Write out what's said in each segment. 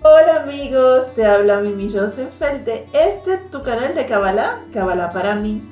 Hola amigos, te habla Mimi Rosenfeld de este tu canal de Kabbalah, Kabbalah para mí.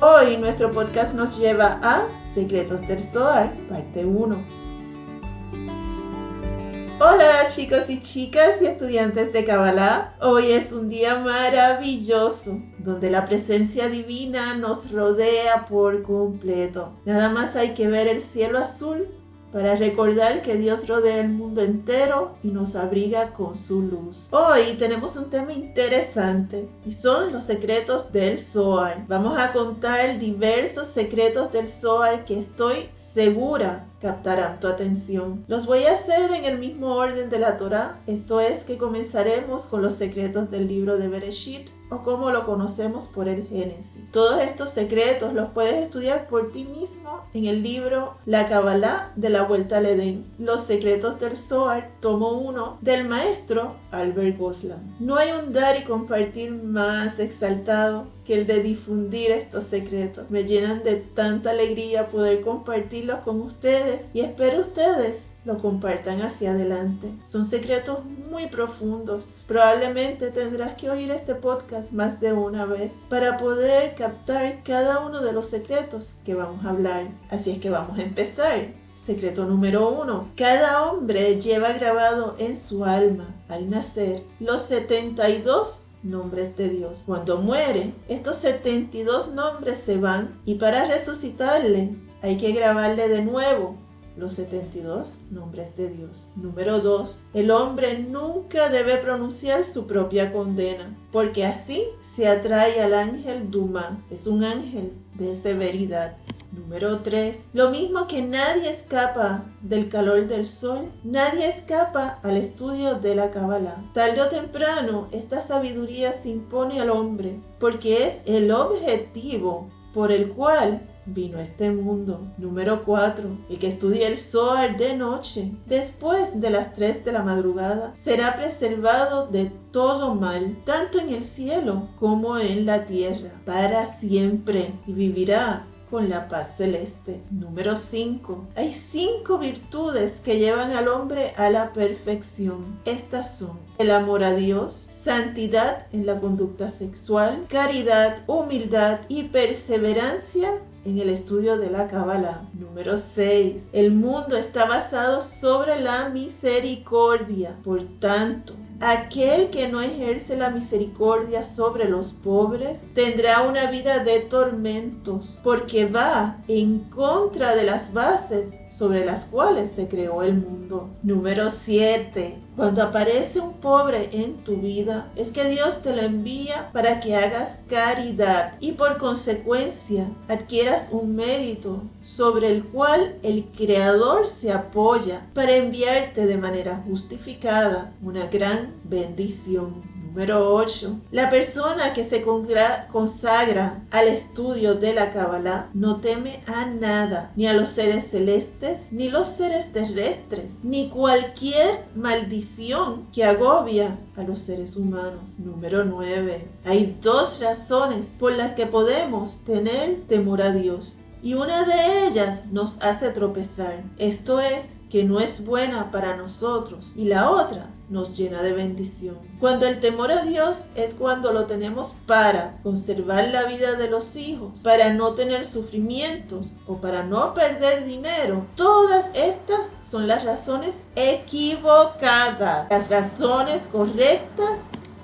Hoy nuestro podcast nos lleva a Secretos del Zohar, parte 1. Hola chicos y chicas y estudiantes de Kabbalah. Hoy es un día maravilloso donde la presencia divina nos rodea por completo. Nada más hay que ver el cielo azul para recordar que Dios rodea el mundo entero y nos abriga con su luz. Hoy tenemos un tema interesante y son los secretos del Zohar. Vamos a contar diversos secretos del Zohar que estoy segura captarán tu atención. Los voy a hacer en el mismo orden de la Torah, esto es que comenzaremos con los secretos del libro de Bereshit o como lo conocemos por el Génesis. Todos estos secretos los puedes estudiar por ti mismo en el libro La Kabbalah de la Vuelta al Edén, Los secretos del Zohar, tomo 1 del maestro Albert Goslan. No hay un dar y compartir más exaltado que el de difundir estos secretos. Me llenan de tanta alegría poder compartirlos con ustedes y espero ustedes lo compartan hacia adelante. Son secretos muy profundos. Probablemente tendrás que oír este podcast más de una vez para poder captar cada uno de los secretos que vamos a hablar. Así es que vamos a empezar. Secreto número uno. Cada hombre lleva grabado en su alma al nacer los 72 nombres de Dios. Cuando muere, estos 72 nombres se van y para resucitarle hay que grabarle de nuevo los 72 nombres de Dios. Número 2. El hombre nunca debe pronunciar su propia condena, porque así se atrae al ángel Duma. Es un ángel de severidad. Número 3. Lo mismo que nadie escapa del calor del sol, nadie escapa al estudio de la Kabbalah. Tarde o temprano, esta sabiduría se impone al hombre, porque es el objetivo por el cual vino a este mundo. Número 4. El que estudie el Zohar de noche, después de las 3 de la madrugada, será preservado de todo mal, tanto en el cielo como en la tierra, para siempre, y vivirá con la paz celeste. Número 5. Hay cinco virtudes que llevan al hombre a la perfección. Estas son el amor a Dios, santidad en la conducta sexual, caridad, humildad y perseverancia en el estudio de la Cábala. Número 6. El mundo está basado sobre la misericordia. Por tanto, Aquel que no ejerce la misericordia sobre los pobres tendrá una vida de tormentos, porque va en contra de las bases sobre las cuales se creó el mundo. Número 7. Cuando aparece un pobre en tu vida, es que Dios te lo envía para que hagas caridad y por consecuencia adquieras un mérito sobre el cual el Creador se apoya para enviarte de manera justificada una gran bendición. Número 8. La persona que se consagra al estudio de la Kabbalah no teme a nada, ni a los seres celestes, ni los seres terrestres, ni cualquier maldición que agobia a los seres humanos. Número 9. Hay dos razones por las que podemos tener temor a Dios. Y una de ellas nos hace tropezar. Esto es que no es buena para nosotros. Y la otra nos llena de bendición. Cuando el temor a Dios es cuando lo tenemos para conservar la vida de los hijos, para no tener sufrimientos o para no perder dinero. Todas estas son las razones equivocadas. Las razones correctas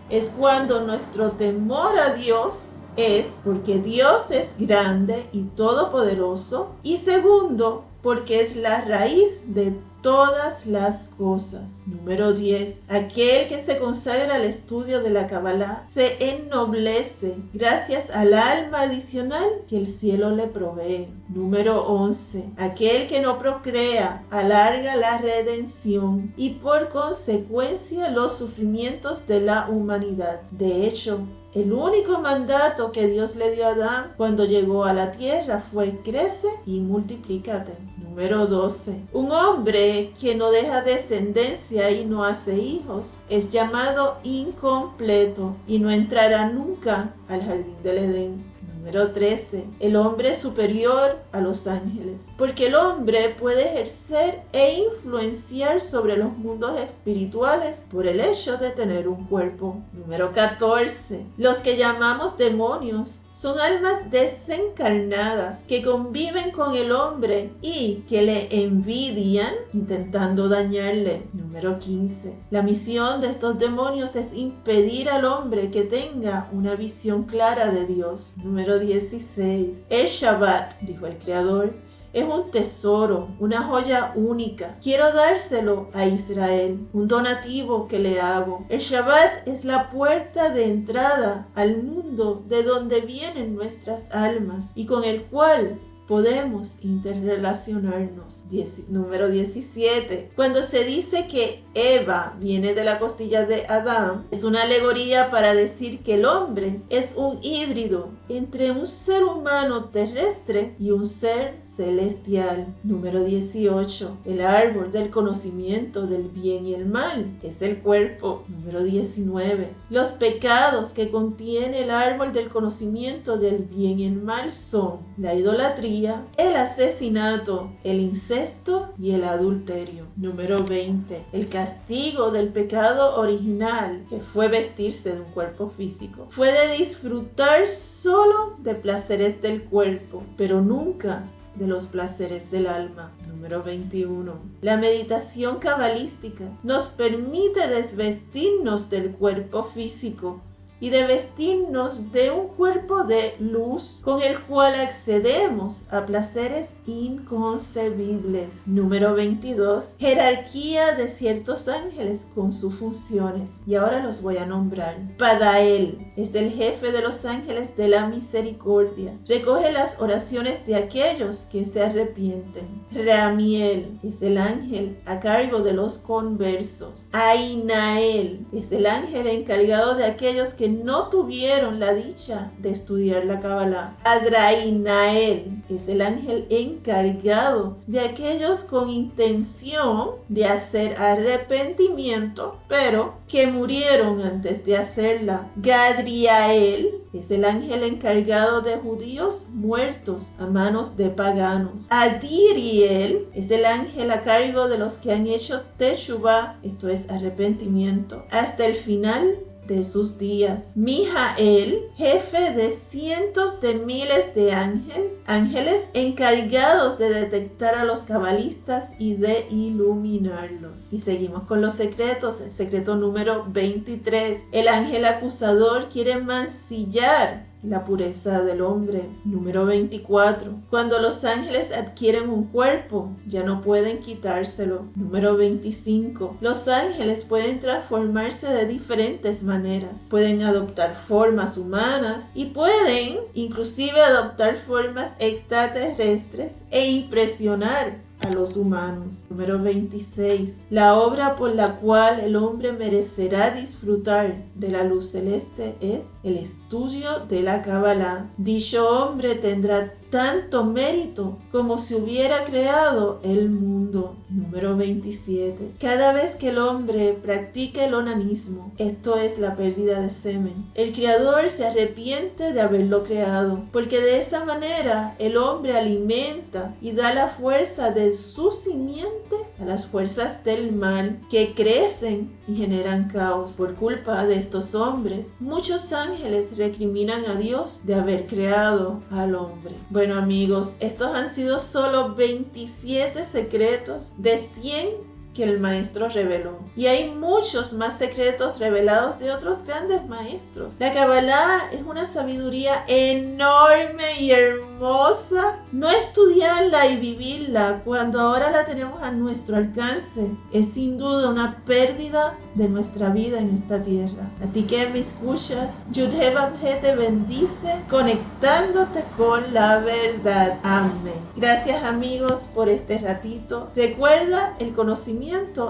es cuando nuestro temor a Dios es porque Dios es grande y todopoderoso. Y segundo, porque es la raíz de todas las cosas. Número 10. Aquel que se consagra al estudio de la Kabbalah se ennoblece gracias al alma adicional que el cielo le provee. Número 11. Aquel que no procrea alarga la redención y por consecuencia los sufrimientos de la humanidad. De hecho, El único mandato que Dios le dio a Adán cuando llegó a la tierra fue crece y multiplícate. Número 12. Un hombre que no deja descendencia y no hace hijos es llamado incompleto y no entrará nunca al jardín del Edén. Número 13. El hombre superior a los ángeles, porque el hombre puede ejercer e influenciar sobre los mundos espirituales por el hecho de tener un cuerpo. Número 14. Los que llamamos demonios son almas desencarnadas que conviven con el hombre y que le envidian intentando dañarle. Número 15. La misión de estos demonios es impedir al hombre que tenga una visión clara de Dios. Número 16. El Shabbat, dijo el Creador, es un tesoro, una joya única. Quiero dárselo a Israel, un donativo que le hago. El Shabbat es la puerta de entrada al mundo de donde vienen nuestras almas y con el cual podemos interrelacionarnos. número 17. Cuando se dice que Eva viene de la costilla de Adán, es una alegoría para decir que el hombre es un híbrido entre un ser humano terrestre y un ser celestial. Número 18. El árbol del conocimiento del bien y el mal es el cuerpo. Número 19. Los pecados que contiene el árbol del conocimiento del bien y el mal son la idolatría, el asesinato, el incesto y el adulterio. Número 20. El castigo del pecado original, que fue vestirse de un cuerpo físico, fue de disfrutar solo de placeres del cuerpo, pero nunca de los placeres del alma. Número 21. La meditación cabalística nos permite desvestirnos del cuerpo físico y de vestirnos de un cuerpo de luz con el cual accedemos a placeres inconcebibles. Número 22. Jerarquía de ciertos ángeles con sus funciones. Y ahora los voy a nombrar. Padael es el jefe de los ángeles de la misericordia. Recoge las oraciones de aquellos que se arrepienten. Ramiel es el ángel a cargo de los conversos. Ainael es el ángel encargado de aquellos que no tuvieron la dicha de estudiar la Kabbalah. Adrainael es el ángel encargado de aquellos con intención de hacer arrepentimiento, pero que murieron antes de hacerla. Gadriael es el ángel encargado de judíos muertos a manos de paganos. Adiriel es el ángel a cargo de los que han hecho Teshuvah, esto es arrepentimiento, hasta el final de sus días. Mijael, jefe de cientos de miles de ángeles, ángeles encargados de detectar a los cabalistas y de iluminarlos. Y seguimos con los secretos. El secreto número 23. El ángel acusador quiere mancillar la pureza del hombre. Número 24. Cuando los ángeles adquieren un cuerpo, ya no pueden quitárselo. Número 25. Los ángeles pueden transformarse de diferentes maneras. Pueden adoptar formas humanas y pueden inclusive adoptar formas extraterrestres e impresionar a los humanos. Número 26. La obra por la cual el hombre merecerá disfrutar de la luz celeste es el estudio de la Kabbalah. Dicho hombre tendrá tanto mérito como si hubiera creado el mundo. Número 27. Cada vez que el hombre practica el onanismo, esto es la pérdida de semen, el Creador se arrepiente de haberlo creado, porque de esa manera el hombre alimenta y da la fuerza de su simiente a las fuerzas del mal que crecen y generan caos. Por culpa de estos hombres, muchos ángeles recriminan a Dios de haber creado al hombre. Bueno amigos, estos han sido solo 27 secretos de 100 que el maestro reveló. Y hay muchos más secretos revelados de otros grandes maestros. La Kabbalah es una sabiduría enorme y hermosa. No estudiarla y vivirla cuando ahora la tenemos a nuestro alcance es sin duda una pérdida de nuestra vida en esta tierra. A ti que me escuchas, Yudheba te bendice conectándote con la verdad. Amén. Gracias amigos por este ratito. Recuerda, el conocimiento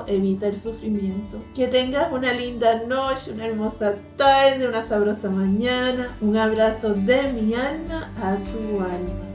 evita el sufrimiento. Que tengas una linda noche, una hermosa tarde, una sabrosa mañana. Un abrazo de mi alma a tu alma.